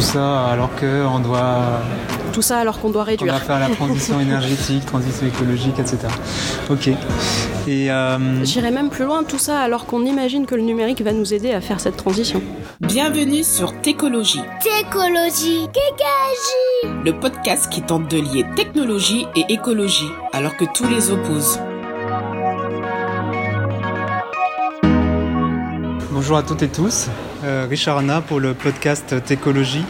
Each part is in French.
Tout ça alors qu'on doit tout ça alors qu'on doit réduire. On va faire la transition énergétique, transition écologique, etc. Ok. Et euh... J'irai même plus loin, tout ça alors qu'on imagine que le numérique va nous aider à faire cette transition. Bienvenue sur Técologie. Técologie, Kékagie. Le podcast qui tente de lier technologie et écologie alors que tous les opposent. Bonjour à toutes et tous. Euh, Richard Anna pour le podcast Técologie.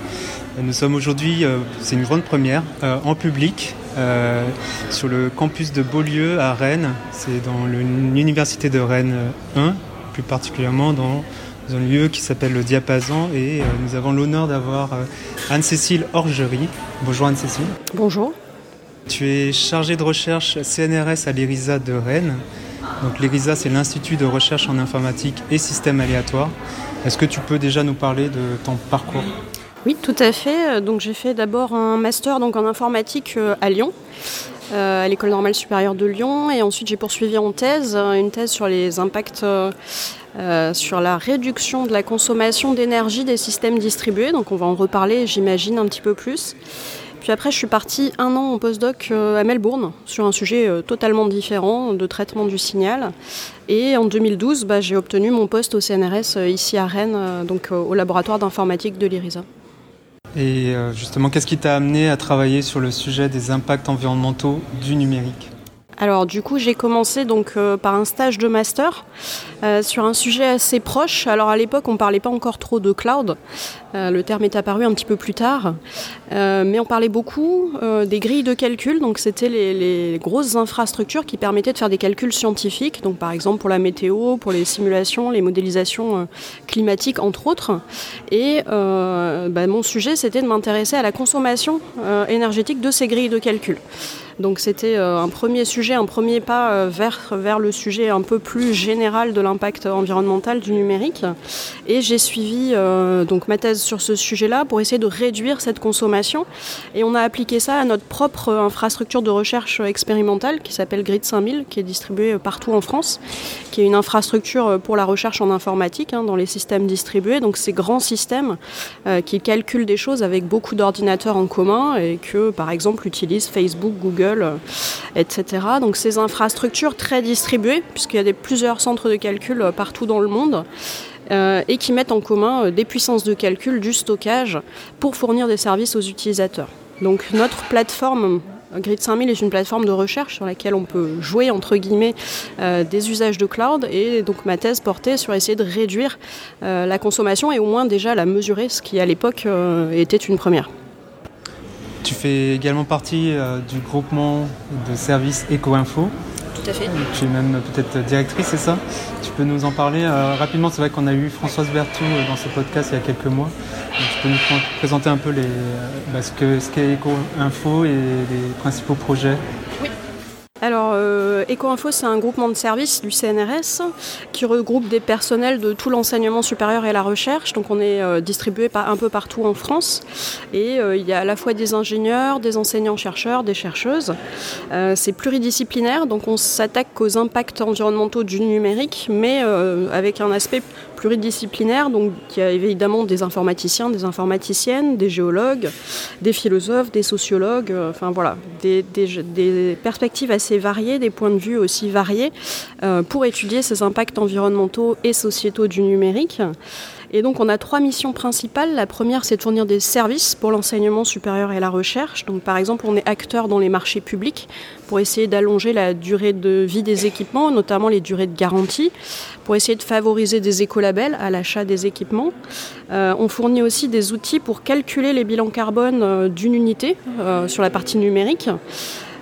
Nous sommes aujourd'hui, euh, c'est une grande première, euh, en public sur le campus de Beaulieu à Rennes. C'est dans l'université de Rennes 1, plus particulièrement dans un lieu qui s'appelle le Diapason. Et nous avons l'honneur d'avoir Anne-Cécile Orgerie. Bonjour Anne-Cécile. Bonjour. Tu es chargée de recherche CNRS à l'IRISA de Rennes. Donc l'IRISA, c'est l'Institut de recherche en informatique et systèmes aléatoires. Est-ce que tu peux déjà nous parler de ton parcours? Oui, tout à fait. Donc j'ai fait d'abord un master donc, en informatique euh, à Lyon, euh, à l'école normale supérieure de Lyon, et ensuite j'ai poursuivi en thèse, une thèse sur les impacts euh, sur la réduction de la consommation d'énergie des systèmes distribués. Donc on va en reparler, j'imagine, un petit peu plus. Puis après, je suis partie un an en postdoc à Melbourne sur un sujet totalement différent de traitement du signal. Et en 2012, bah, j'ai obtenu mon poste au CNRS ici à Rennes, donc au laboratoire d'informatique de l'IRISA. Et euh, justement, qu'est-ce qui t'a amené à travailler sur le sujet des impacts environnementaux du numérique? Alors du coup j'ai commencé donc euh, par un stage de master euh, sur un sujet assez proche. Alors à l'époque on parlait pas encore trop de cloud, euh, le terme est apparu un petit peu plus tard, mais on parlait beaucoup des grilles de calcul. Donc c'était les, grosses infrastructures qui permettaient de faire des calculs scientifiques. Donc par exemple pour la météo, pour les simulations, les modélisations climatiques entre autres. Et bah, mon sujet c'était de m'intéresser à la consommation énergétique de ces grilles de calcul. Donc c'était un premier sujet un premier pas euh, vers, vers le sujet un peu plus général de l'impact environnemental du numérique. Et j'ai suivi euh, donc ma thèse sur ce sujet-là pour essayer de réduire cette consommation. Et on a appliqué ça à notre propre infrastructure de recherche expérimentale qui s'appelle Grid 5000, qui est distribuée partout en France, qui est une infrastructure pour la recherche en informatique hein, dans les systèmes distribués. Donc ces grands systèmes euh, qui calculent des choses avec beaucoup d'ordinateurs en commun et que par exemple utilisent Facebook, Google, etc. Donc ces infrastructures très distribuées, puisqu'il y a plusieurs centres de calcul euh, partout dans le monde, euh, et qui mettent en commun euh, des puissances de calcul, du stockage, pour fournir des services aux utilisateurs. Donc notre plateforme Grid 5000 est une plateforme de recherche sur laquelle on peut jouer entre guillemets des usages de cloud et donc ma thèse portait sur essayer de réduire la consommation et au moins déjà la mesurer, ce qui à l'époque était une première. Tu fais également partie euh, du groupement de services EcoInfo. Tout à fait. Tu es même peut-être directrice, c'est ça? Tu peux nous en parler euh, rapidement C'est vrai qu'on a eu Françoise Berthoud euh, dans ce podcast il y a quelques mois. tu peux nous présenter un peu les, bah, ce qu'est EcoInfo et les principaux projets? Euh, EcoInfo, c'est un groupement de services du CNRS qui regroupe des personnels de tout l'enseignement supérieur et la recherche. Donc, on est euh, distribué un peu partout en France. Et euh, il y a à la fois des ingénieurs, des enseignants-chercheurs, des chercheuses. c'est pluridisciplinaire, donc on s'attaque aux impacts environnementaux du numérique, mais avec un aspect pluridisciplinaire. Donc, il y a évidemment des informaticiens, des informaticiennes, des géologues, des philosophes, des sociologues, enfin voilà, des, perspectives assez variés, des points de vue aussi variés, euh, pour étudier ces impacts environnementaux et sociétaux du numérique. Et donc on a trois missions principales. La première, c'est de fournir des services pour l'enseignement supérieur et la recherche. Donc par exemple, on est acteur dans les marchés publics pour essayer d'allonger la durée de vie des équipements, notamment les durées de garantie, pour essayer de favoriser des écolabels à l'achat des équipements. Euh, on fournit aussi des outils pour calculer les bilans carbone euh, d'une unité sur la partie numérique.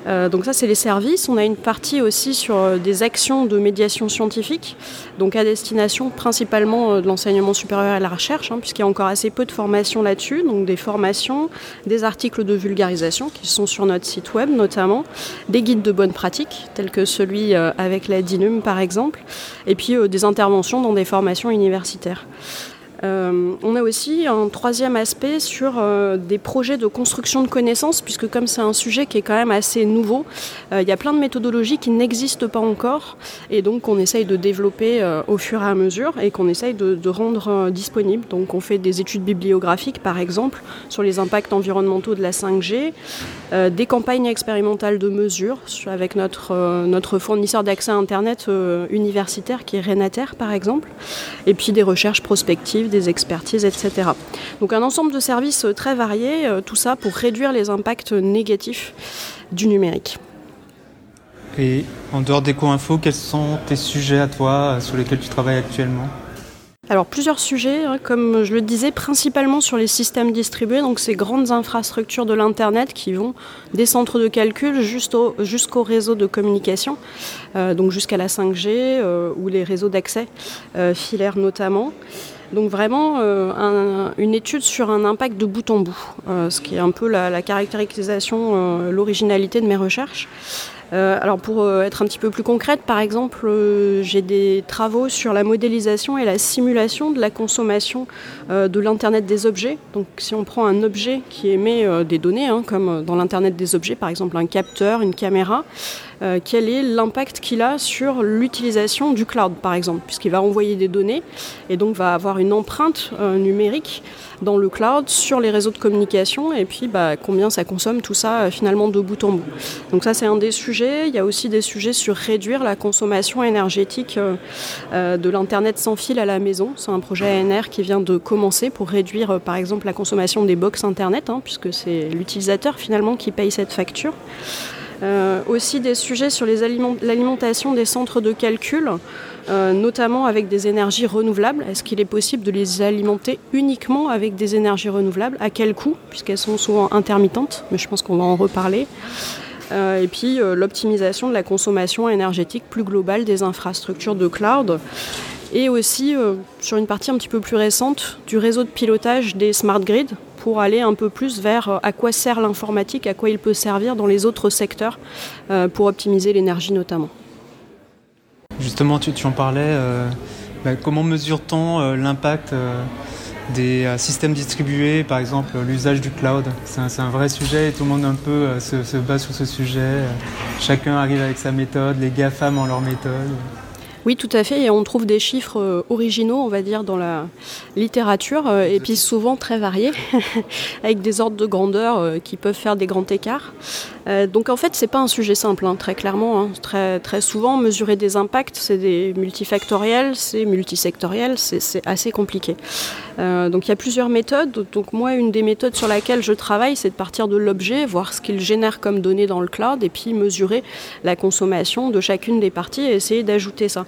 Euh, donc ça, c'est les services. On a une partie aussi sur euh, des actions de médiation scientifique, donc à destination principalement euh, de l'enseignement supérieur et à la recherche, hein, puisqu'il y a encore assez peu de formations là-dessus, donc des formations, des articles de vulgarisation qui sont sur notre site web notamment, des guides de bonne pratique, tels que celui avec la DINUM par exemple, et puis des interventions dans des formations universitaires. Euh, on a aussi un troisième aspect sur euh, des projets de construction de connaissances, puisque comme c'est un sujet qui est quand même assez nouveau, euh, il y a plein de méthodologies qui n'existent pas encore, et donc on essaye de développer au fur et à mesure, et qu'on essaye de, de rendre disponible. Donc on fait des études bibliographiques, par exemple, sur les impacts environnementaux de la 5G, des campagnes expérimentales de mesure avec notre, notre fournisseur d'accès à Internet universitaire qui est Renater, par exemple, et puis des recherches prospectives des expertises, etc. Donc un ensemble de services très variés, euh, tout ça pour réduire les impacts négatifs du numérique. Et en dehors d'EcoInfo, quels sont tes sujets à toi euh, sur lesquels tu travailles actuellement? Alors plusieurs sujets, hein, comme je le disais, principalement sur les systèmes distribués, donc ces grandes infrastructures de l'Internet qui vont des centres de calcul jusqu'au réseau de communication, euh, donc jusqu'à la 5G ou les réseaux d'accès filaires notamment. Donc vraiment euh, une étude sur un impact de bout en bout, euh, ce qui est un peu la, caractérisation, euh, l'originalité de mes recherches. alors pour être un petit peu plus concrète, par exemple, j'ai des travaux sur la modélisation et la simulation de la consommation de l'Internet des objets. Donc si on prend un objet qui émet des données, hein, comme dans l'Internet des objets, par exemple un capteur, une caméra, euh, quel est l'impact qu'il a sur l'utilisation du cloud, par exemple, puisqu'il va envoyer des données et donc va avoir une empreinte euh, numérique dans le cloud sur les réseaux de communication et puis bah, combien ça consomme tout ça euh, finalement de bout en bout. Donc ça c'est un des sujets. Il y a aussi des sujets sur réduire la consommation énergétique de l'Internet sans fil à la maison. C'est un projet ANR qui vient de commencer pour réduire par exemple la consommation des box Internet, hein, puisque c'est l'utilisateur finalement qui paye cette facture. Euh, aussi des sujets sur l'alimentation des centres de calcul, euh, notamment avec des énergies renouvelables. Est-ce qu'il est possible de les alimenter uniquement avec des énergies renouvelables? À quel coût? Puisqu'elles sont souvent intermittentes, mais je pense qu'on va en reparler. Euh, et puis l'optimisation de la consommation énergétique plus globale des infrastructures de cloud et aussi sur une partie un petit peu plus récente du réseau de pilotage des smart grids pour aller un peu plus vers euh, à quoi sert l'informatique, à quoi il peut servir dans les autres secteurs euh, pour optimiser l'énergie notamment. Justement, tu, en parlais, euh, bah, comment mesure-t-on l'impact des systèmes distribués, par exemple l'usage du cloud? C'est un, vrai sujet et tout le monde un peu se, se bat sur ce sujet. Chacun arrive avec sa méthode, les GAFAM ont leur méthode. Oui, tout à fait. Et on trouve des chiffres euh, originaux, on va dire, dans la littérature, euh, et puis souvent très variés, avec des ordres de grandeur euh, qui peuvent faire des grands écarts. donc en fait, c'est pas un sujet simple, hein, très clairement. Hein. Très, très souvent, mesurer des impacts, c'est des multifactoriels, c'est multisectoriel, c'est assez compliqué. donc il y a plusieurs méthodes. Donc moi, une des méthodes sur laquelle je travaille, c'est de partir de l'objet, voir ce qu'il génère comme données dans le cloud, et puis mesurer la consommation de chacune des parties et essayer d'ajouter ça.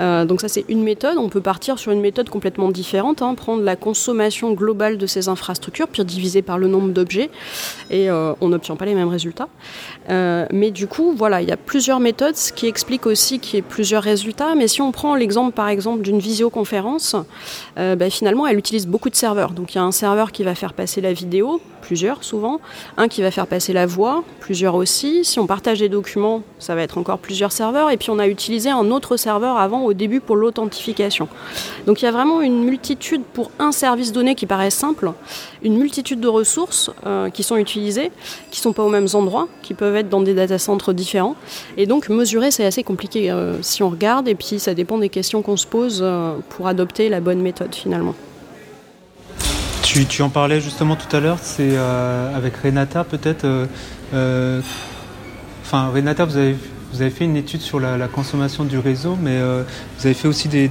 Euh, donc ça c'est une méthode, on peut partir sur une méthode complètement différente, hein. prendre la consommation globale de ces infrastructures, puis diviser par le nombre d'objets, et euh, on n'obtient pas les mêmes résultats. Euh, mais du coup, voilà, il y a plusieurs méthodes, ce qui explique aussi qu'il y ait plusieurs résultats, mais si on prend l'exemple par exemple d'une visioconférence, ben, finalement elle utilise beaucoup de serveurs. Donc il y a un serveur qui va faire passer la vidéo, plusieurs souvent, un qui va faire passer la voix, plusieurs aussi. Si on partage des documents, ça va être encore plusieurs serveurs, et puis on a utilisé un autre serveur avant au début pour l'authentification. Donc il y a vraiment une multitude pour un service donné qui paraît simple, une multitude de ressources euh, qui sont utilisées, qui ne sont pas aux mêmes endroits, qui peuvent être dans des data centres différents. Et donc mesurer, c'est assez compliqué euh, si on regarde, et puis ça dépend des questions qu'on se pose euh, pour adopter la bonne méthode finalement. Tu, en parlais justement tout à l'heure, c'est avec Renata peut-être. enfin, Renata, vous avez vous avez fait une étude sur la, consommation du réseau, mais euh, vous avez fait aussi des,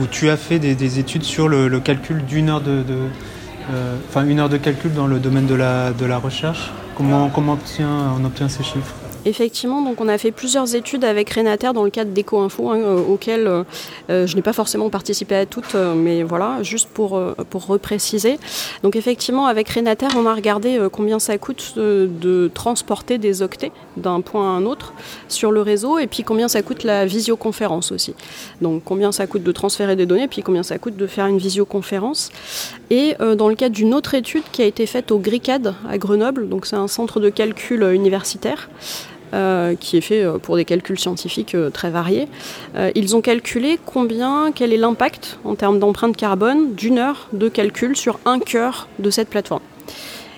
ou tu as fait des, études sur le, calcul d'une heure de, euh, enfin une heure de calcul dans le domaine de la, de la recherche. Comment, comment on obtient ces chiffres? Effectivement, donc on a fait plusieurs études avec Renater dans le cadre d'EcoInfo, hein, euh, auxquelles euh, euh, je n'ai pas forcément participé à toutes, mais voilà, juste pour, pour repréciser. Donc effectivement, avec Renater, on a regardé combien ça coûte de transporter des octets d'un point à un autre sur le réseau, et puis combien ça coûte la visioconférence aussi. Donc combien ça coûte de transférer des données, puis combien ça coûte de faire une visioconférence. Et dans le cadre d'une autre étude qui a été faite au GRICAD à Grenoble, donc c'est un centre de calcul universitaire, qui est fait pour des calculs scientifiques très variés. ils ont calculé combien, quel est l'impact en termes d'empreinte carbone d'une heure de calcul sur un cœur de cette plateforme.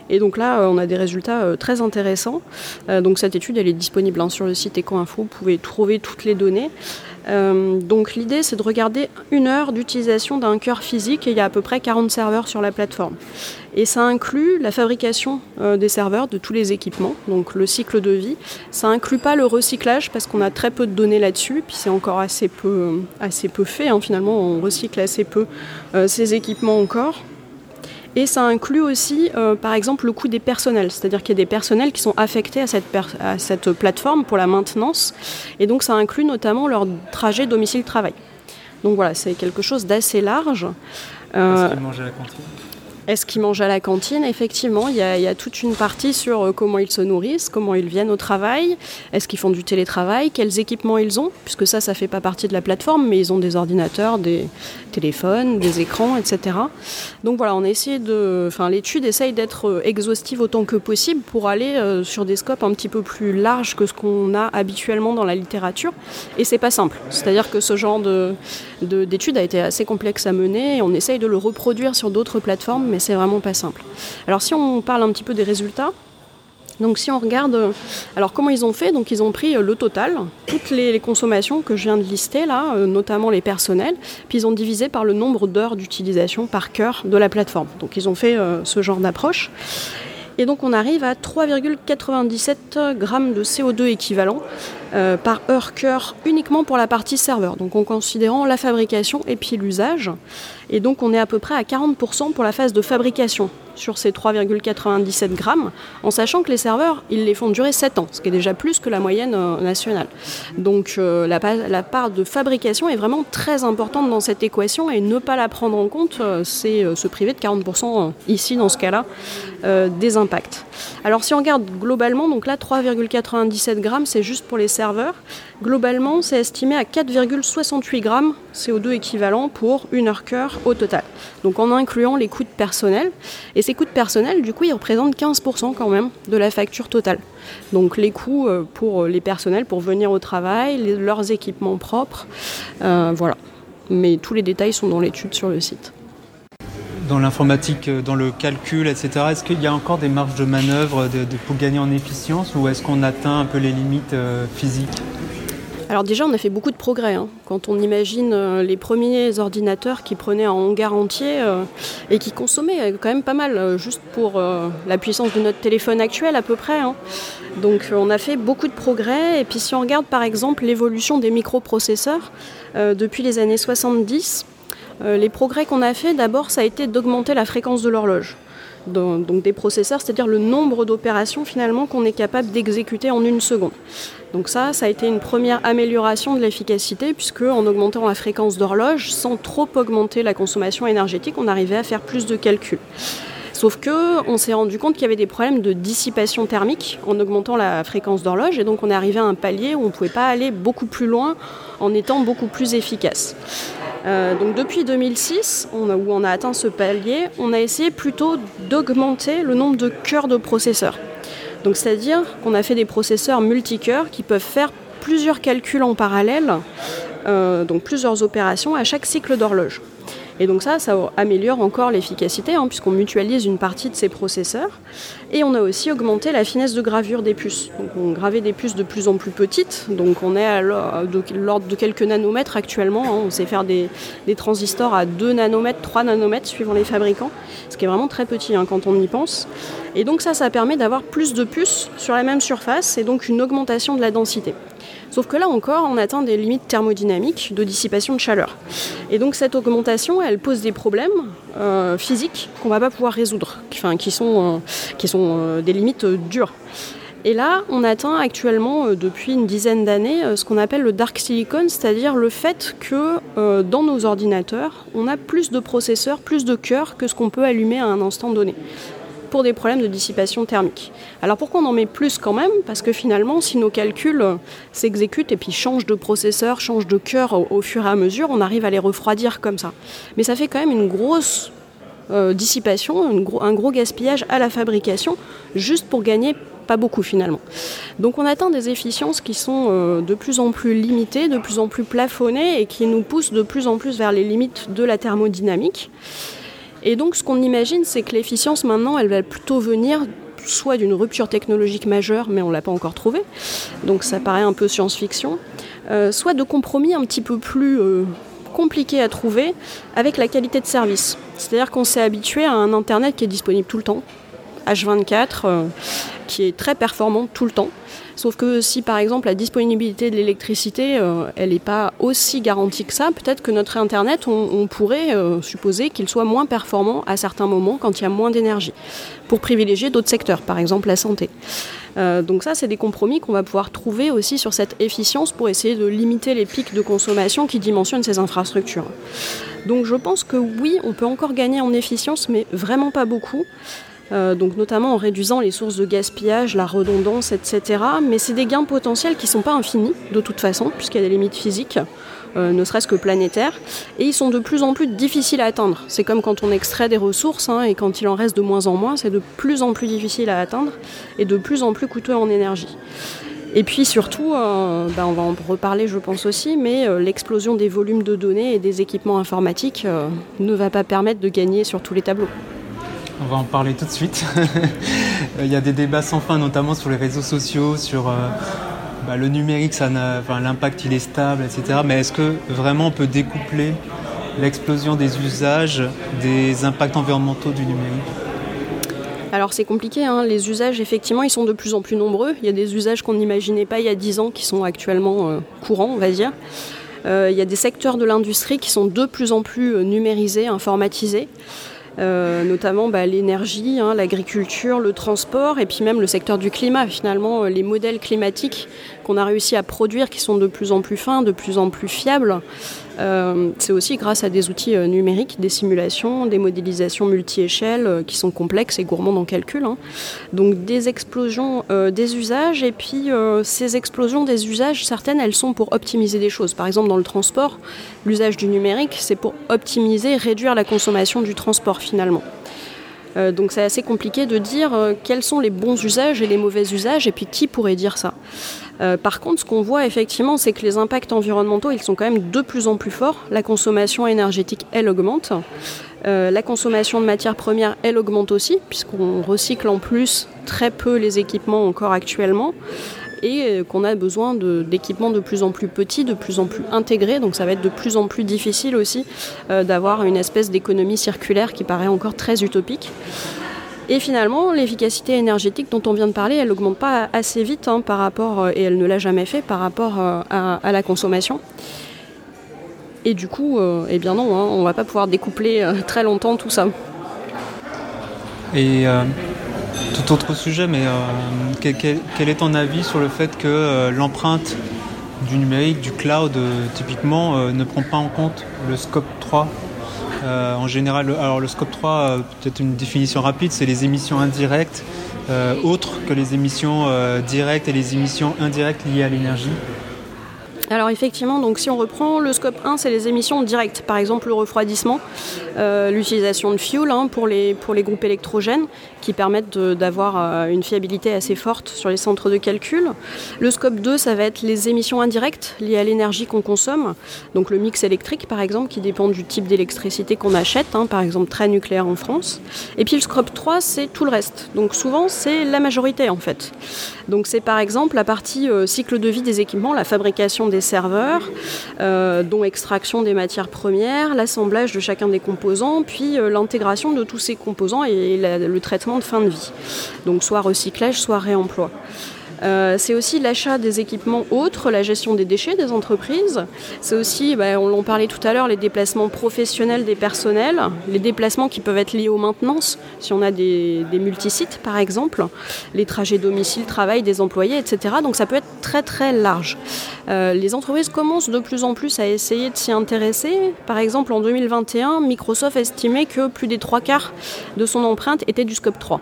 Et donc là, on a des résultats très intéressants. donc cette étude, elle est disponible hein, sur le site EcoInfo. Vous pouvez trouver toutes les données. Euh, donc l'idée c'est de regarder une heure d'utilisation d'un cœur physique et il y a à peu près 40 serveurs sur la plateforme. Et ça inclut la fabrication euh, des serveurs, de tous les équipements, donc le cycle de vie. Ça inclut pas le recyclage parce qu'on a très peu de données là-dessus, puis c'est encore assez peu, assez peu fait. Hein. finalement, on recycle assez peu euh, ces équipements encore. Et ça inclut aussi, euh, par exemple, le coût des personnels. C'est-à-dire qu'il y a des personnels qui sont affectés à cette, à cette plateforme pour la maintenance. Et donc ça inclut notamment leur trajet domicile-travail. Donc voilà, c'est quelque chose d'assez large. Euh, qu'ils mangent à la cantine? Est-ce qu'ils mangent à la cantine Effectivement, il y, a, toute une partie sur euh, comment ils se nourrissent, comment ils viennent au travail, est-ce qu'ils font du télétravail, quels équipements ils ont, puisque ça, ça fait pas partie de la plateforme, mais ils ont des ordinateurs, des téléphones, des écrans, etc. Donc voilà, on a de, enfin, l'étude essaye d'être euh, exhaustive autant que possible pour aller euh, sur des scopes un petit peu plus larges que ce qu'on a habituellement dans la littérature, et c'est pas simple. C'est-à-dire que ce genre de, d'étude a été assez complexe à mener, et on essaye de le reproduire sur d'autres plateformes, mais c'est vraiment pas simple. Alors si on parle un petit peu des résultats, donc si on regarde, euh, alors comment ils ont fait Donc ils ont pris euh, le total, toutes les, consommations que je viens de lister là, euh, notamment les personnels, puis ils ont divisé par le nombre d'heures d'utilisation par cœur de la plateforme. Donc ils ont fait ce genre d'approche. Et donc on arrive à 3,97 grammes de CO2 équivalent par heure cœur uniquement pour la partie serveur, donc en considérant la fabrication et puis l'usage. Et donc on est à peu près à 40% pour la phase de fabrication sur ces 3,97 grammes, en sachant que les serveurs, ils les font durer 7 ans, ce qui est déjà plus que la moyenne euh, nationale. Donc euh, la, part de fabrication est vraiment très importante dans cette équation et ne pas la prendre en compte, euh, c'est se priver de 40% ici dans ce cas-là des impacts. Alors si on regarde globalement, donc là 3,97 grammes, c'est juste pour les serveurs. Globalement, c'est estimé à 4,68 grammes CO2 équivalent pour une heure cœur au total. Donc en incluant les coûts de personnel. Et ces coûts de personnel, du coup, ils représentent 15% quand même de la facture totale. Donc les coûts euh, pour les personnels pour venir au travail, leurs équipements propres, euh, voilà. Mais tous les détails sont dans l'étude sur le site dans l'informatique, euh, dans le calcul, etc. Est-ce qu'il y a encore des marges de manœuvre pour gagner en efficience ou est-ce qu'on atteint un peu les limites physiques? Alors déjà, on a fait beaucoup de progrès. Hein. Quand on imagine euh, les premiers ordinateurs qui prenaient en hangar entier euh, et qui consommaient quand même pas mal, euh, juste pour la puissance de notre téléphone actuel à peu près. Hein. Donc on a fait beaucoup de progrès. Et puis si on regarde par exemple l'évolution des microprocesseurs depuis les années 70, les progrès qu'on a fait, d'abord, ça a été d'augmenter la fréquence de l'horloge donc des processeurs, c'est-à-dire le nombre d'opérations finalement qu'on est capable d'exécuter en une seconde. Donc ça, ça a été une première amélioration de l'efficacité puisque en augmentant la fréquence d'horloge, sans trop augmenter la consommation énergétique, on arrivait à faire plus de calculs. Sauf que on s'est rendu compte qu'il y avait des problèmes de dissipation thermique en augmentant la fréquence d'horloge et donc on est arrivé à un palier où on ne pouvait pas aller beaucoup plus loin en étant beaucoup plus efficace. Euh, donc depuis 2006, où on a atteint ce palier, on a essayé plutôt d'augmenter le nombre de cœurs de processeurs. C'est-à-dire qu'on a fait des processeurs multicœurs qui peuvent faire plusieurs calculs en parallèle, euh, donc plusieurs opérations à chaque cycle d'horloge. Et donc ça, ça améliore encore l'efficacité, hein, puisqu'on mutualise une partie de ces processeurs. Et on a aussi augmenté la finesse de gravure des puces. Donc on gravait des puces de plus en plus petites, donc on est à l'ordre de quelques nanomètres actuellement. Hein. On sait faire des, transistors à 2 nanomètres, 3 nanomètres suivant les fabricants, ce qui est vraiment très petit hein, quand on y pense. Et donc ça, ça permet d'avoir plus de puces sur la même surface et donc une augmentation de la densité. Sauf que là encore, on atteint des limites thermodynamiques de dissipation de chaleur. Et donc cette augmentation, elle pose des problèmes euh, physiques qu'on va pas pouvoir résoudre, enfin, qui sont, euh, euh, des limites dures. Et là, on atteint actuellement, depuis une dizaine d'années, ce qu'on appelle le dark silicon, c'est-à-dire le fait que dans nos ordinateurs, on a plus de processeurs, plus de cœurs que ce qu'on peut allumer à un instant donné pour des problèmes de dissipation thermique. Alors pourquoi on en met plus quand même? Parce que finalement, si nos calculs s'exécutent et puis changent de processeur, changent de cœur au, fur et à mesure, on arrive à les refroidir comme ça. Mais ça fait quand même une grosse euh, dissipation, un gros gaspillage à la fabrication, juste pour gagner pas beaucoup finalement. Donc on atteint des efficiences qui sont de plus en plus limitées, de plus en plus plafonnées et qui nous poussent de plus en plus vers les limites de la thermodynamique. Et donc ce qu'on imagine, c'est que l'efficience maintenant, elle va plutôt venir soit d'une rupture technologique majeure, mais on ne l'a pas encore trouvé, donc ça paraît un peu science-fiction, euh, soit de compromis un petit peu plus euh, compliqués à trouver avec la qualité de service. C'est-à-dire qu'on s'est habitué à un Internet qui est disponible tout le temps, H24, euh, qui est très performant tout le temps. Sauf que si par exemple la disponibilité de l'électricité, euh, elle n'est pas aussi garantie que ça, peut-être que notre Internet, on, pourrait euh, supposer qu'il soit moins performant à certains moments quand il y a moins d'énergie, pour privilégier d'autres secteurs, par exemple la santé. Euh, donc ça, c'est des compromis qu'on va pouvoir trouver aussi sur cette efficience pour essayer de limiter les pics de consommation qui dimensionnent ces infrastructures. Donc je pense que oui, on peut encore gagner en efficience, mais vraiment pas beaucoup. Euh, donc notamment en réduisant les sources de gaspillage, la redondance, etc. Mais c'est des gains potentiels qui ne sont pas infinis de toute façon, puisqu'il y a des limites physiques, euh, ne serait-ce que planétaires, et ils sont de plus en plus difficiles à atteindre. C'est comme quand on extrait des ressources, hein, et quand il en reste de moins en moins, c'est de plus en plus difficile à atteindre, et de plus en plus coûteux en énergie. Et puis surtout, euh, ben, on va en reparler je pense aussi, mais l'explosion des volumes de données et des équipements informatiques ne va pas permettre de gagner sur tous les tableaux. On va en parler tout de suite. Il y a des débats sans fin, notamment sur les réseaux sociaux, sur euh, bah, le numérique, l'impact il est stable, etc. Mais est-ce que vraiment on peut découpler l'explosion des usages des impacts environnementaux du numérique? Alors c'est compliqué, hein. les usages effectivement ils sont de plus en plus nombreux. Il y a des usages qu'on n'imaginait pas il y a 10 ans qui sont actuellement euh, courants, on va dire. Euh, il y a des secteurs de l'industrie qui sont de plus en plus numérisés, informatisés. Euh, notamment bah, l'énergie, hein, l'agriculture, le transport et puis même le secteur du climat. Finalement, euh, les modèles climatiques qu'on a réussi à produire, qui sont de plus en plus fins, de plus en plus fiables, c'est aussi grâce à des outils numériques, des simulations, des modélisations multi-échelles qui sont complexes et gourmandes en calcul. Hein. Donc des explosions des usages et puis ces explosions des usages, certaines, elles sont pour optimiser des choses. Par exemple, dans le transport, l'usage du numérique, c'est pour optimiser, réduire la consommation du transport finalement. Euh, donc c'est assez compliqué de dire euh, quels sont les bons usages et les mauvais usages et puis qui pourrait dire ça. Euh, par contre, ce qu'on voit effectivement, c'est que les impacts environnementaux, ils sont quand même de plus en plus forts. La consommation énergétique, elle augmente. la consommation de matières premières, elle augmente aussi, puisqu'on recycle en plus très peu les équipements encore actuellement et euh, qu'on a besoin d'équipements de, plus en plus petits, de plus en plus intégrés. Donc ça va être de plus en plus difficile aussi euh, d'avoir une espèce d'économie circulaire qui paraît encore très utopique. Et finalement, l'efficacité énergétique dont on vient de parler, elle n'augmente pas assez vite hein, par rapport, euh, et elle ne l'a jamais fait par rapport à, la consommation. Et du coup, eh bien non, hein, on ne va pas pouvoir découpler très longtemps tout ça. Et tout autre sujet, mais euh, quel, est ton avis sur le fait que euh, l'empreinte du numérique, du cloud, euh, typiquement, ne prend pas en compte le scope 3 En général, alors le scope 3, peut-être une définition rapide, c'est les émissions indirectes, autres que les émissions directes et les émissions indirectes liées à l'énergie. Alors effectivement, donc si on reprend le scope 1, c'est les émissions directes, par exemple le refroidissement, euh, l'utilisation de fuel hein, pour, les, groupes électrogènes qui permettent d'avoir euh, une fiabilité assez forte sur les centres de calcul. Le scope 2, ça va être les émissions indirectes liées à l'énergie qu'on consomme, donc le mix électrique par exemple qui dépend du type d'électricité qu'on achète, hein, par exemple très nucléaire en France. Et puis le scope 3, c'est tout le reste. Donc souvent c'est la majorité en fait. Donc c'est par exemple la partie euh, cycle de vie des équipements, la fabrication des serveurs, euh, dont extraction des matières premières, l'assemblage de chacun des composants, puis euh, l'intégration de tous ces composants et le traitement de fin de vie. Donc soit recyclage, soit réemploi. Euh, c'est aussi l'achat des équipements autres, la gestion des déchets des entreprises. C'est aussi, bah, on l'en parlait tout à l'heure, les déplacements professionnels des personnels, les déplacements qui peuvent être liés aux maintenances, si on a des, multisites par exemple, les trajets domicile-travail des employés, etc. Donc ça peut être très très large. Euh, les entreprises commencent de plus en plus à essayer de s'y intéresser. Par exemple, en 2021, Microsoft estimait que plus des trois quarts de son empreinte était du scope 3.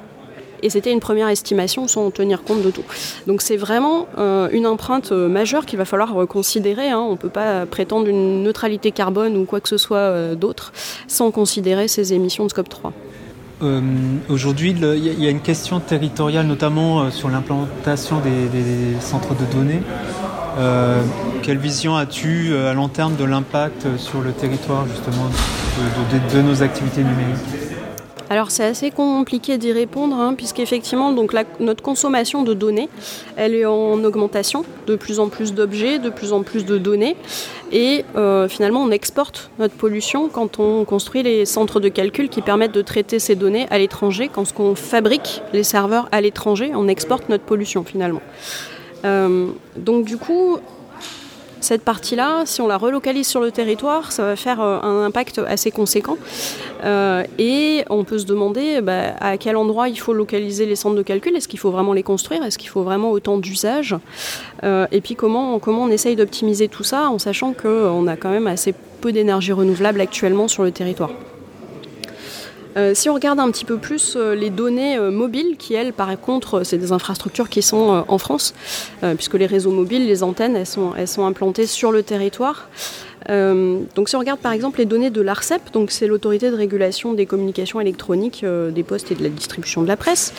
Et c'était une première estimation sans tenir compte de tout. Donc c'est vraiment euh, une empreinte euh, majeure qu'il va falloir considérer. Hein. On ne peut pas prétendre une neutralité carbone ou quoi que ce soit euh, d'autre sans considérer ces émissions de scope 3. euh, aujourd'hui, il y, a une question territoriale, notamment sur l'implantation des, centres de données. Quelle vision as-tu à long terme de l'impact sur le territoire justement de nos activités numériques? Alors c'est assez compliqué d'y répondre, hein, puisqu'effectivement notre consommation de données, elle est en augmentation, de plus en plus d'objets, de plus en plus de données, et euh, finalement on exporte notre pollution quand on construit les centres de calcul qui permettent de traiter ces données à l'étranger. Quand on fabrique les serveurs à l'étranger, on exporte notre pollution finalement. Euh, donc du coup, cette partie-là, si on la relocalise sur le territoire, ça va faire euh, un impact assez conséquent. Euh, et on peut se demander bah, à quel endroit il faut localiser les centres de calcul. Est-ce qu'il faut vraiment les construire? Est-ce qu'il faut vraiment autant d'usages? Euh, Et puis comment, comment on essaye d'optimiser tout ça en sachant qu'on a quand même assez peu d'énergie renouvelable actuellement sur le territoire? Euh, si on regarde un petit peu plus euh, les données euh, mobiles, qui elles, par contre, c'est des infrastructures qui sont en France, puisque les réseaux mobiles, les antennes, elles sont, implantées sur le territoire. donc si on regarde par exemple les données de l'ARCEP, donc c'est l'autorité de régulation des communications électroniques, des postes et de la distribution de la presse.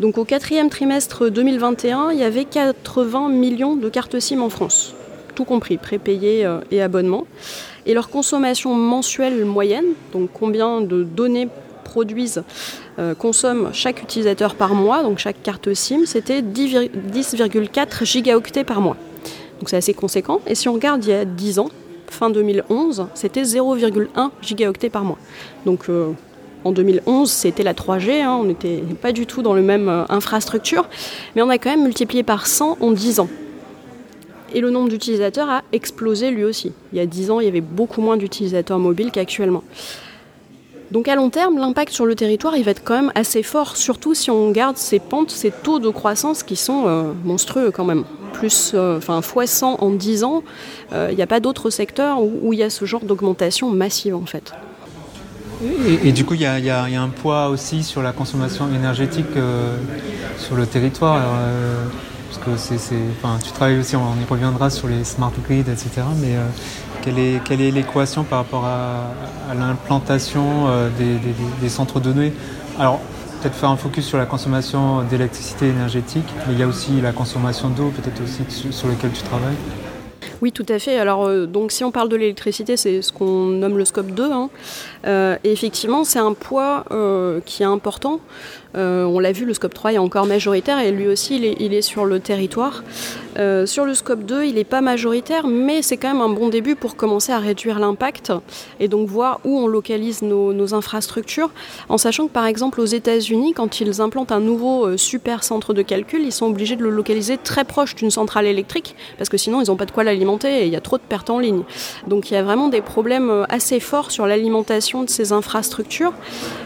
Donc au quatrième trimestre 2021, il y avait 80 millions de cartes SIM en France, tout compris, prépayés et abonnements. Et leur consommation mensuelle moyenne, donc combien de données produisent, euh, consomment chaque utilisateur par mois, donc chaque carte SIM, c'était 10,4 gigaoctets par mois. Donc c'est assez conséquent. Et si on regarde il y a 10 ans, fin 2011, c'était 0,1 gigaoctets par mois. Donc euh, en 2011, c'était la 3G, hein, on n'était pas du tout dans le même euh, infrastructure, mais on a quand même multiplié par 100 en 10 ans. Et le nombre d'utilisateurs a explosé lui aussi. Il y a 10 ans, il y avait beaucoup moins d'utilisateurs mobiles qu'actuellement. Donc à long terme, l'impact sur le territoire, il va être quand même assez fort, surtout si on garde ces pentes, ces taux de croissance qui sont euh, monstrueux quand même. Plus, euh, enfin, fois 100 en 10 ans, euh, il n'y a pas d'autres secteurs où il y a ce genre d'augmentation massive en fait. Et, du coup, il y, a un poids aussi sur la consommation énergétique sur le territoire. parce que tu travailles aussi, on y reviendra sur les smart grids, etc. Mais quelle est, l'équation par rapport à, l'implantation euh, des, centres données? Alors, peut-être faire un focus sur la consommation d'électricité énergétique, mais il y a aussi la consommation d'eau, peut-être aussi sur lequel tu travailles. Oui, tout à fait. Alors, euh, donc, si on parle de l'électricité, c'est ce qu'on nomme le scope 2. Hein. Euh, et effectivement, c'est un poids qui est important. On l'a vu, le scope 3 est encore majoritaire et lui aussi, il est sur le territoire. Euh, sur le scope 2, il n'est pas majoritaire, mais c'est quand même un bon début pour commencer à réduire l'impact et donc voir où on localise nos, infrastructures, en sachant que par exemple aux États-Unis, quand ils implantent un nouveau euh, super centre de calcul, ils sont obligés de le localiser très proche d'une centrale électrique, parce que sinon ils n'ont pas de quoi l'alimenter et il y a trop de pertes en ligne. Donc il y a vraiment des problèmes euh, assez forts sur l'alimentation de ces infrastructures.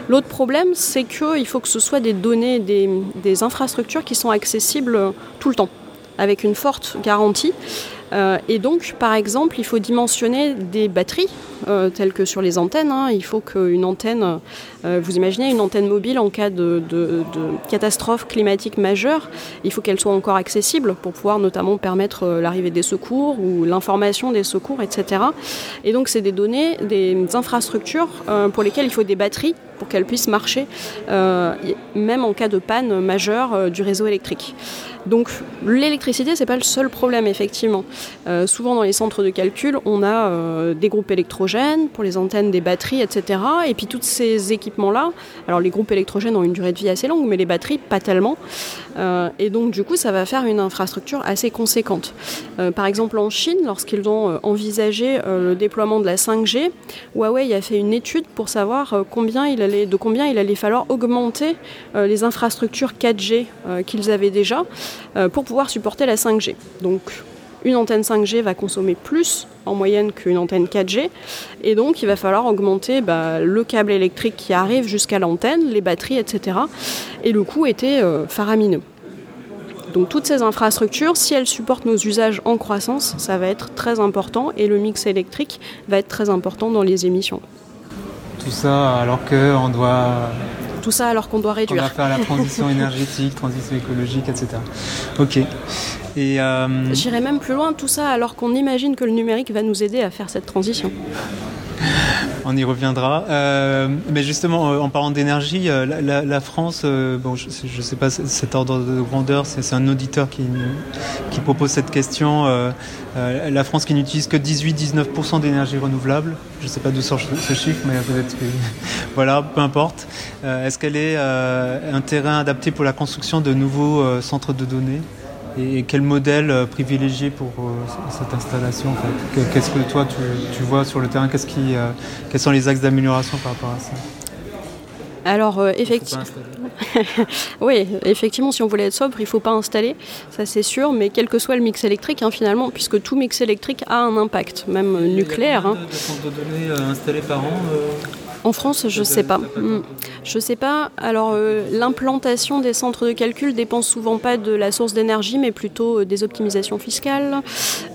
L'autre problème, c'est qu'il faut que ce soit des données, des infrastructures qui sont accessibles tout le temps avec une forte garantie. Euh, et donc, par exemple, il faut dimensionner des batteries, euh, telles que sur les antennes. Hein. Il faut qu'une antenne, euh, vous imaginez une antenne mobile en cas de, catastrophe climatique majeure, il faut qu'elle soit encore accessible pour pouvoir notamment permettre l'arrivée des secours ou l'information des secours, etc. Et donc, c'est des données, des infrastructures pour lesquelles il faut des batteries pour qu'elles puissent marcher, même en cas de panne majeure du réseau électrique. Donc l'électricité, c'est pas le seul problème, effectivement. Euh, souvent dans les centres de calcul, on a euh, des groupes électrogènes pour les antennes, des batteries, etc. Et puis tous ces équipements-là, alors les groupes électrogènes ont une durée de vie assez longue, mais les batteries, pas tellement. Euh, et donc du coup, ça va faire une infrastructure assez conséquente. par exemple, en Chine, lorsqu'ils ont envisagé le déploiement de la 5G, Huawei a fait une étude pour savoir de combien il allait falloir augmenter les infrastructures 4G qu'ils avaient déjà euh, pour pouvoir supporter la 5G. Donc une antenne 5G va consommer plus en moyenne qu'une antenne 4G. Et donc, il va falloir augmenter bah, le câble électrique qui arrive jusqu'à l'antenne, les batteries, etc. Et le coût était euh, faramineux. Donc toutes ces infrastructures, si elles supportent nos usages en croissance, ça va être très important et le mix électrique va être très important dans les émissions. Tout ça alors qu'on doit tout ça alors qu'on doit réduire. On va faire la transition énergétique, transition écologique, etc. Ok. Et euh... J'irai même plus loin, tout ça alors qu'on imagine que le numérique va nous aider à faire cette transition. on y reviendra. Euh, mais justement, en parlant d'énergie, la, France, bon, je ne sais pas cet ordre de grandeur, c'est un auditeur qui, qui propose cette question. la France qui n'utilise que 18-19% d'énergie renouvelable. Je ne sais pas d'où sort ce chiffre, mais peut-être que... voilà, peu importe. Est-ce qu'elle est un terrain adapté pour la construction de nouveaux centres de données? Et quel modèle euh, privilégier pour euh, cette installation Qu'est-ce que toi tu, vois sur le terrain? Qu'est-ce qui, euh, Quels sont les axes d'amélioration par rapport à ça? Alors effectivement, oui, effectivement, si on voulait être sobre, il ne faut pas installer, ça c'est sûr, mais quel que soit le mix électrique, hein, finalement, puisque tout mix électrique a un impact, même nucléaire. Il y a hein. de, de données par an en France, je ne sais pas. Hmm. Je sais pas. Alors, euh, l'implantation des centres de calcul dépend souvent pas de la source d'énergie, mais plutôt euh, des optimisations fiscales,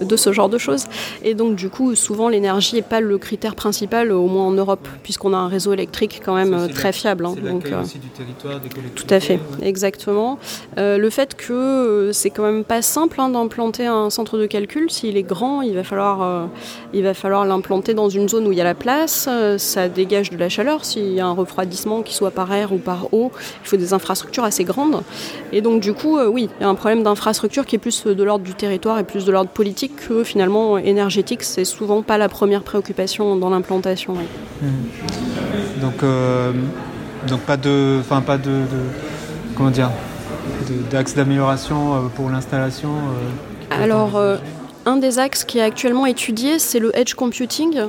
de ce genre de choses. Et donc, du coup, souvent, l'énergie n'est pas le critère principal, au moins en Europe, puisqu'on a un réseau électrique quand même euh, très fiable. Hein. donc, aussi du territoire, des Tout à fait, exactement. le fait que c'est quand même pas simple hein, d'implanter un centre de calcul, s'il est grand, il va falloir, il va falloir l'implanter dans une zone où il y a la place. ça dégage de la chaleur, s'il y a un refroidissement qui soit par air ou par eau, il faut des infrastructures assez grandes. Et donc du coup, euh, oui, il y a un problème d'infrastructure qui est plus de l'ordre du territoire et plus de l'ordre politique que finalement énergétique. C'est souvent pas la première préoccupation dans l'implantation. Mmh. Donc, euh, donc pas de, enfin pas de, comment dire, d'axe d'amélioration euh, pour l'installation. Alors un des axes qui est actuellement étudié, c'est le edge computing.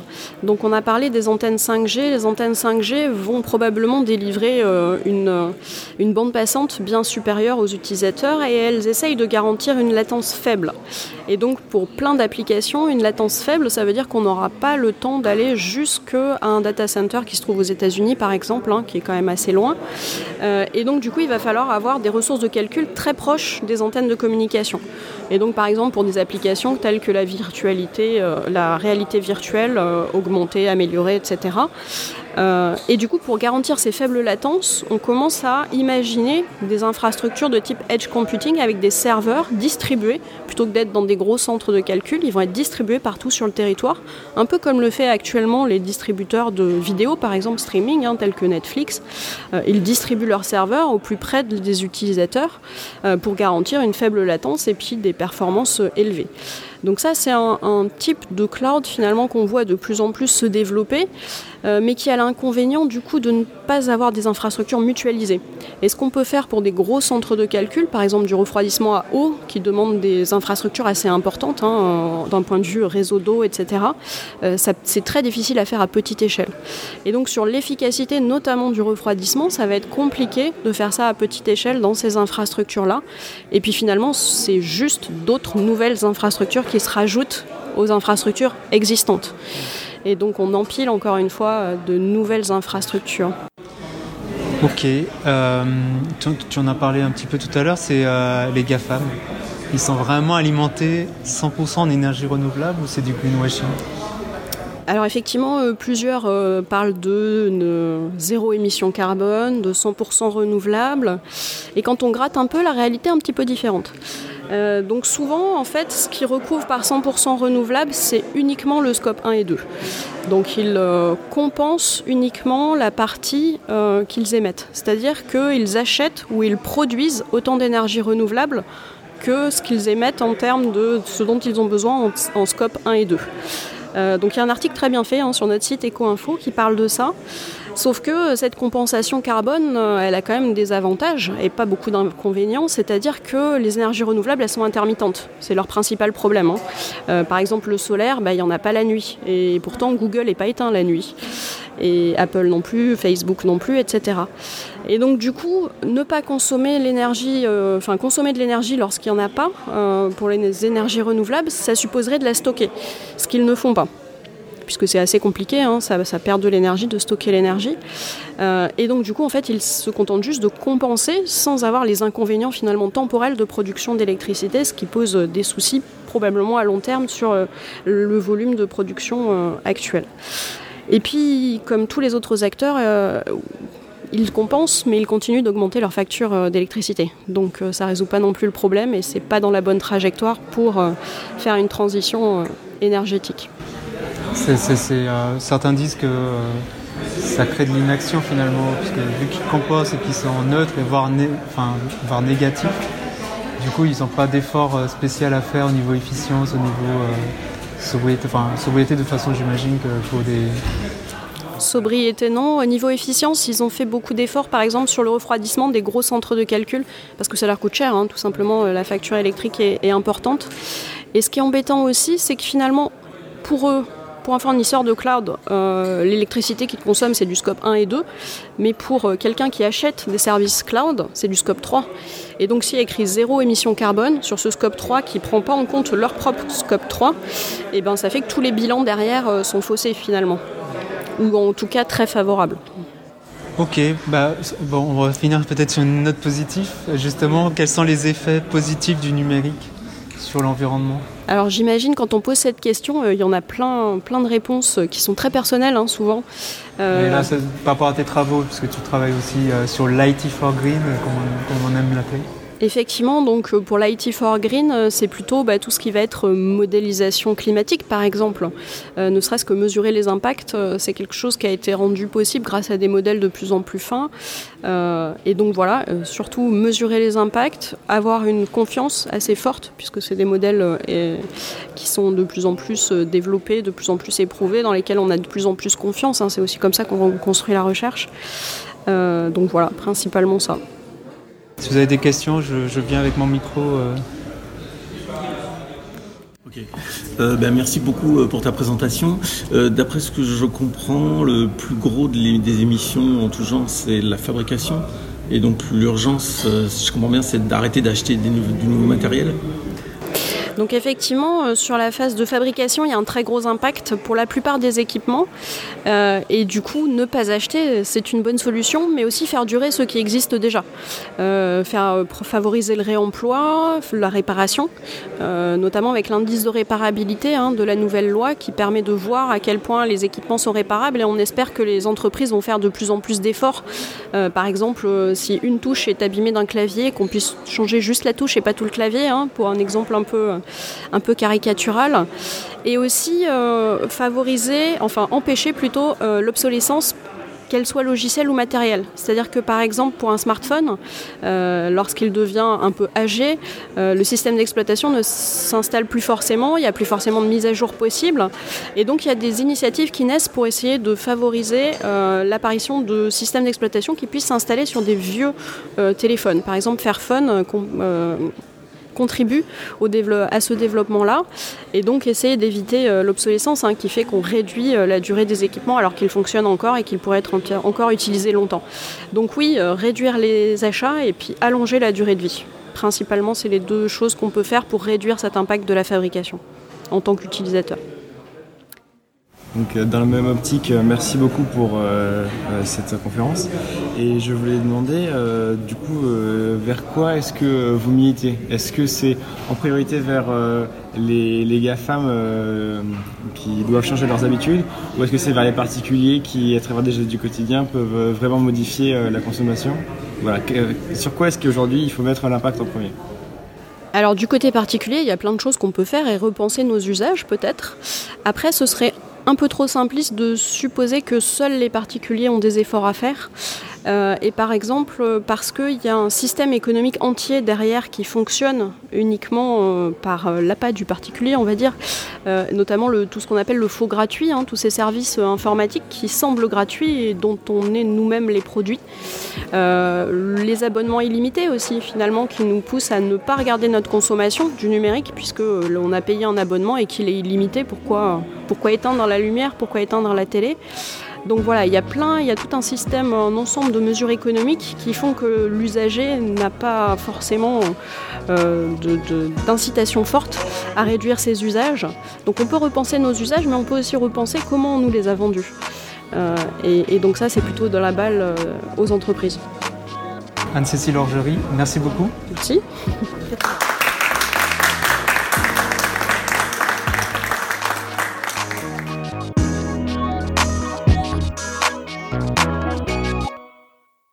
Donc on a parlé des antennes 5G. Les antennes 5G vont probablement délivrer euh, une, une bande passante bien supérieure aux utilisateurs et elles essayent de garantir une latence faible. Et donc pour plein d'applications, une latence faible, ça veut dire qu'on n'aura pas le temps d'aller jusqu'à un data center qui se trouve aux États-Unis par exemple, hein, qui est quand même assez loin. Euh, et donc du coup, il va falloir avoir des ressources de calcul très proches des antennes de communication. Et donc par exemple pour des applications telles que la virtualité, euh, la réalité virtuelle euh, augmentée, améliorée, etc. Euh, et du coup, pour garantir ces faibles latences, on commence à imaginer des infrastructures de type edge computing avec des serveurs distribués, plutôt que d'être dans des gros centres de calcul, ils vont être distribués partout sur le territoire, un peu comme le fait actuellement les distributeurs de vidéos, par exemple streaming, hein, tels que Netflix. Ils distribuent leurs serveurs au plus près des utilisateurs pour garantir une faible latence et puis des performances élevées. Donc ça, c'est un, type de cloud finalement qu'on voit de plus en plus se développer, euh, mais qui a l'inconvénient du coup de ne pas avoir des infrastructures mutualisées. Et ce qu'on peut faire pour des gros centres de calcul, par exemple du refroidissement à eau, qui demande des infrastructures assez importantes hein, d'un point de vue réseau d'eau, etc., euh, c'est très difficile à faire à petite échelle. Et donc sur l'efficacité notamment du refroidissement, ça va être compliqué de faire ça à petite échelle dans ces infrastructures-là. Et puis finalement, c'est juste d'autres nouvelles infrastructures qui se rajoutent aux infrastructures existantes. Et donc on empile encore une fois euh, de nouvelles infrastructures. Ok, euh, tu, en as parlé un petit peu tout à l'heure, c'est euh, les GAFAM. Ils sont vraiment alimentés 100% en énergie renouvelable ou c'est du greenwashing? Alors effectivement, plusieurs parlent de zéro émission carbone, de 100% renouvelable. Et quand on gratte un peu, la réalité est un petit peu différente. Euh, donc souvent, en fait, ce qui recouvre par 100% renouvelable, c'est uniquement le scope 1 et 2. Donc ils euh, compensent uniquement la partie euh, qu'ils émettent. C'est-à-dire qu'ils achètent ou ils produisent autant d'énergie renouvelable que ce qu'ils émettent en termes de ce dont ils ont besoin en, scope 1 et 2. donc il y a un article très bien fait hein, sur notre site EcoInfo qui parle de ça. Sauf que cette compensation carbone, euh, elle a quand même des avantages et pas beaucoup d'inconvénients, c'est-à-dire que les énergies renouvelables, elles sont intermittentes. C'est leur principal problème. Hein. Euh, par exemple, le solaire, bah, il n'y en a pas la nuit. Et pourtant, Google n'est pas éteint la nuit. Et Apple non plus, Facebook non plus, etc. Et donc du coup, ne pas consommer l'énergie, euh, enfin consommer de l'énergie lorsqu'il n'y en a pas pour les énergies renouvelables, ça supposerait de la stocker, ce qu'ils ne font pas puisque c'est assez compliqué, hein, ça, perd de l'énergie, de stocker l'énergie. Euh, et donc du coup, en fait, ils se contentent juste de compenser sans avoir les inconvénients finalement temporels de production d'électricité, ce qui pose des soucis probablement à long terme sur euh, le volume de production euh, actuel. Et puis, comme tous les autres acteurs, ils compensent, mais ils continuent d'augmenter leur facture d'électricité. Donc ça ne résout pas non plus le problème et c'est pas dans la bonne trajectoire pour faire une transition énergétique. Certains disent que ça crée de l'inaction finalement, puisque vu qu'ils composent et qu'ils sont neutres et voire, négatifs, du coup ils n'ont pas d'effort spécial à faire au niveau efficience, au niveau sobriété, enfin sobriété de façon j'imagine qu'il faut des Sobriété, non. Au niveau efficience, ils ont fait beaucoup d'efforts, par exemple, sur le refroidissement des gros centres de calcul, parce que ça leur coûte cher, hein, tout simplement, euh, la facture électrique est, importante. Et ce qui est embêtant aussi, c'est que finalement, pour eux, pour un fournisseur de cloud, euh, l'électricité qu'ils consomment, c'est du scope 1 et 2, mais pour euh, quelqu'un qui achète des services cloud, c'est du scope 3. Et donc s'il y a écrit zéro émission carbone sur ce scope 3 qui ne prend pas en compte leur propre scope 3, et eh ben ça fait que tous les bilans derrière sont faussés finalement ou en tout cas très favorable. Ok, bah, bon, on va finir peut-être sur une note positive. Justement, quels sont les effets positifs du numérique sur l'environnement? Alors j'imagine quand on pose cette question, euh, il y en a plein, plein de réponses qui sont très personnelles hein, souvent. Euh... là, par rapport à tes travaux, parce que tu travailles aussi euh, sur l'IT for Green, comme on aime l'appeler. Effectivement, donc euh, pour l'IT for Green, euh, c'est plutôt bah, tout ce qui va être euh, modélisation climatique, par exemple. ne serait-ce que mesurer les impacts, c'est quelque chose qui a été rendu possible grâce à des modèles de plus en plus fins. et donc voilà, surtout mesurer les impacts, avoir une confiance assez forte, puisque c'est des modèles qui sont de plus en plus développés, de plus en plus éprouvés, dans lesquels on a de plus en plus confiance. Hein. c'est aussi comme ça qu'on construit la recherche. donc voilà, principalement ça. Si vous avez des questions, je, viens avec mon micro. Euh. Euh, ben, merci beaucoup euh, pour ta présentation. D'après ce que je comprends, le plus gros des émissions en tout genre, c'est la fabrication. Et donc l'urgence, si je comprends bien, c'est d'arrêter d'acheter du nouveau matériel. Donc effectivement, euh, sur la phase de fabrication, il y a un très gros impact pour la plupart des équipements. Euh, et du coup, ne pas acheter, c'est une bonne solution, mais aussi faire durer ce qui existe déjà. Euh, faire favoriser le réemploi, la réparation, notamment avec l'indice de réparabilité hein, de la nouvelle loi qui permet de voir à quel point les équipements sont réparables et on espère que les entreprises vont faire de plus en plus d'efforts. par exemple, si une touche est abîmée d'un clavier, qu'on puisse changer juste la touche et pas tout le clavier, hein, pour un exemple un peu un peu caricatural, et aussi euh, favoriser, enfin empêcher plutôt euh, l'obsolescence qu'elle soit logicielle ou matérielle. C'est-à-dire que par exemple pour un smartphone, euh, lorsqu'il devient un peu âgé, le système d'exploitation ne s'installe plus forcément, il n'y a plus forcément de mise à jour possible. Et donc il y a des initiatives qui naissent pour essayer de favoriser l'apparition de systèmes d'exploitation qui puissent s'installer sur des vieux téléphones. Par exemple Fairphone contribue au à ce développement-là et donc essayer d'éviter euh, l'obsolescence hein, qui fait qu'on réduit euh, la durée des équipements alors qu'ils fonctionnent encore et qu'ils pourraient être encore utilisés longtemps. Donc oui, euh, réduire les achats et puis allonger la durée de vie. Principalement, c'est les deux choses qu'on peut faire pour réduire cet impact de la fabrication en tant qu'utilisateur. Donc, euh, dans la même optique, euh, merci beaucoup pour euh, cette conférence. Et je voulais demander, du coup, vers quoi est-ce que vous militez? Est-ce que c'est en priorité vers les, les GAFAM qui doivent changer leurs habitudes? Ou est-ce que c'est vers les particuliers qui, à travers des gestes du quotidien, peuvent vraiment modifier la consommation? Voilà. Sur quoi est-ce qu'aujourd'hui il faut mettre l'impact en premier? Alors du côté particulier, il y a plein de choses qu'on peut faire et repenser nos usages peut-être. Après, ce serait un peu trop simpliste de supposer que seuls les particuliers ont des efforts à faire. Euh, et par exemple, parce qu'il y a un système économique entier derrière qui fonctionne uniquement euh, par euh, l'appât du particulier, on va dire, notamment le, tout ce qu'on appelle le faux gratuit, hein, tous ces services informatiques qui semblent gratuits et dont on est nous-mêmes les produits. les abonnements illimités aussi, finalement, qui nous poussent à ne pas regarder notre consommation du numérique, puisque on a payé un abonnement et qu'il est illimité. Pourquoi, pourquoi éteindre la lumière Pourquoi éteindre la télé donc voilà, il y a plein, il y a tout un système, un ensemble de mesures économiques qui font que l'usager n'a pas forcément euh, d'incitation forte à réduire ses usages. Donc on peut repenser nos usages, mais on peut aussi repenser comment on nous les a vendus. Euh, et, donc ça, c'est plutôt de la balle euh, aux entreprises. Anne-Cécile Orgerie, merci beaucoup. Merci.